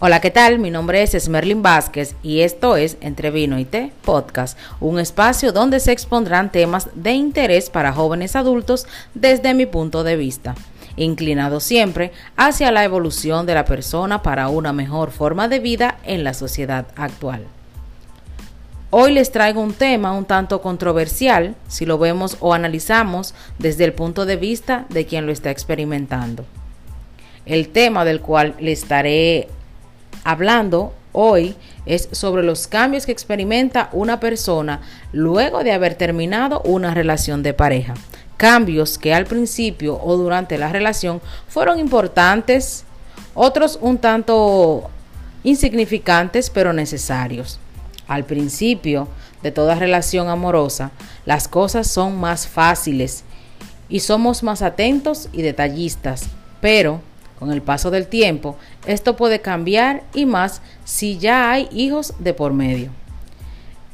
Hola, ¿qué tal? Mi nombre es Esmerlin Vázquez y esto es Entre Vino y Té Podcast, un espacio donde se expondrán temas de interés para jóvenes adultos desde mi punto de vista, inclinado siempre hacia la evolución de la persona para una mejor forma de vida en la sociedad actual. Hoy les traigo un tema un tanto controversial si lo vemos o analizamos desde el punto de vista de quien lo está experimentando. El tema del cual le estaré hablando hoy es sobre los cambios que experimenta una persona luego de haber terminado una relación de pareja. Cambios que al principio o durante la relación fueron importantes, otros un tanto insignificantes pero necesarios. Al principio de toda relación amorosa, las cosas son más fáciles y somos más atentos y detallistas, pero con el paso del tiempo, esto puede cambiar y más si ya hay hijos de por medio.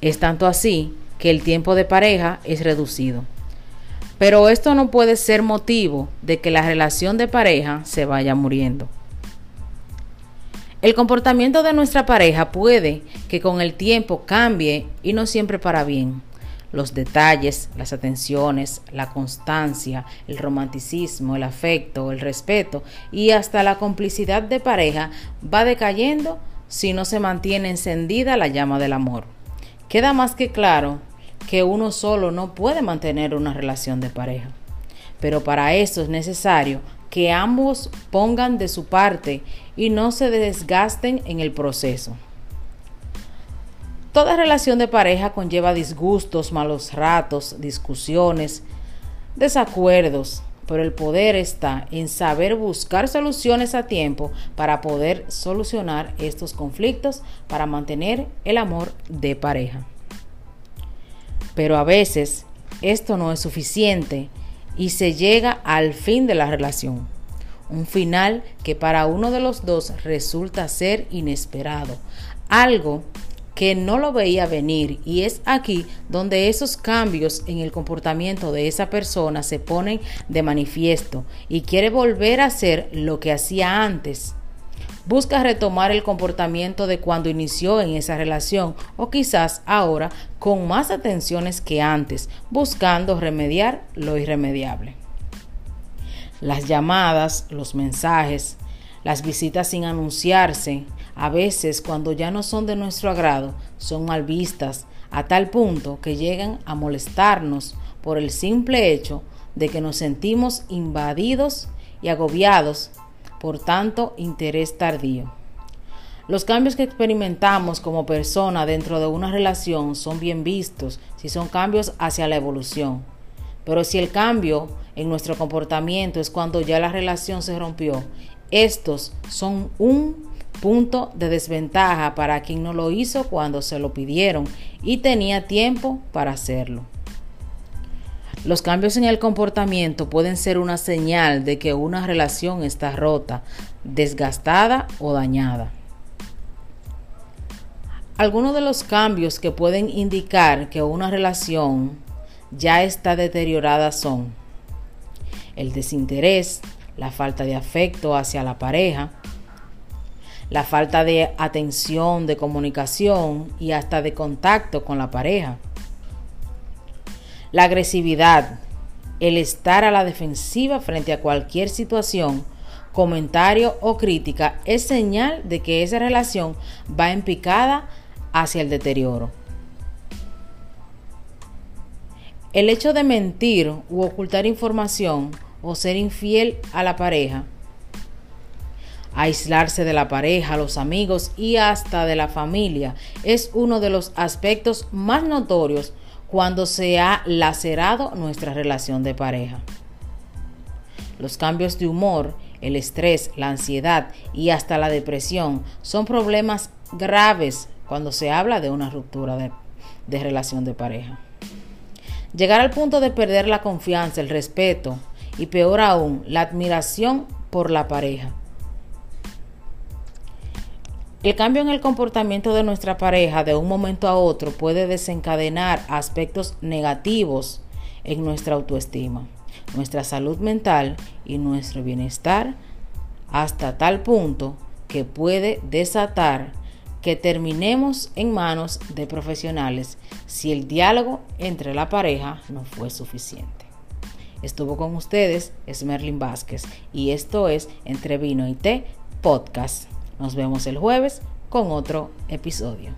Es tanto así que el tiempo de pareja es reducido. Pero esto no puede ser motivo de que la relación de pareja se vaya muriendo. El comportamiento de nuestra pareja puede que con el tiempo cambie y no siempre para bien los detalles, las atenciones, la constancia, el romanticismo, el afecto, el respeto y hasta la complicidad de pareja va decayendo si no se mantiene encendida la llama del amor. Queda más que claro que uno solo no puede mantener una relación de pareja, pero para eso es necesario que ambos pongan de su parte y no se desgasten en el proceso. Toda relación de pareja conlleva disgustos, malos ratos, discusiones, desacuerdos, pero el poder está en saber buscar soluciones a tiempo para poder solucionar estos conflictos, para mantener el amor de pareja. Pero a veces esto no es suficiente y se llega al fin de la relación. Un final que para uno de los dos resulta ser inesperado. Algo que no lo veía venir y es aquí donde esos cambios en el comportamiento de esa persona se ponen de manifiesto y quiere volver a hacer lo que hacía antes. Busca retomar el comportamiento de cuando inició en esa relación o quizás ahora con más atenciones que antes, buscando remediar lo irremediable. Las llamadas, los mensajes, las visitas sin anunciarse, a veces cuando ya no son de nuestro agrado, son mal vistas a tal punto que llegan a molestarnos por el simple hecho de que nos sentimos invadidos y agobiados por tanto interés tardío. Los cambios que experimentamos como persona dentro de una relación son bien vistos si son cambios hacia la evolución. Pero si el cambio en nuestro comportamiento es cuando ya la relación se rompió, estos son un punto de desventaja para quien no lo hizo cuando se lo pidieron y tenía tiempo para hacerlo. Los cambios en el comportamiento pueden ser una señal de que una relación está rota, desgastada o dañada. Algunos de los cambios que pueden indicar que una relación ya está deteriorada son el desinterés, la falta de afecto hacia la pareja, la falta de atención, de comunicación y hasta de contacto con la pareja. La agresividad, el estar a la defensiva frente a cualquier situación, comentario o crítica es señal de que esa relación va en picada hacia el deterioro. El hecho de mentir u ocultar información o ser infiel a la pareja Aislarse de la pareja, los amigos y hasta de la familia es uno de los aspectos más notorios cuando se ha lacerado nuestra relación de pareja. Los cambios de humor, el estrés, la ansiedad y hasta la depresión son problemas graves cuando se habla de una ruptura de, relación de pareja. Llegar al punto de perder la confianza, el respeto y peor aún, la admiración por la pareja el cambio en el comportamiento de nuestra pareja de un momento a otro puede desencadenar aspectos negativos en nuestra autoestima, nuestra salud mental y nuestro bienestar hasta tal punto que puede desatar que terminemos en manos de profesionales si el diálogo entre la pareja no fue suficiente. Estuvo con ustedes Esmerlin Vázquez y esto es Entre Vino y Té Podcast. Nos vemos el jueves con otro episodio.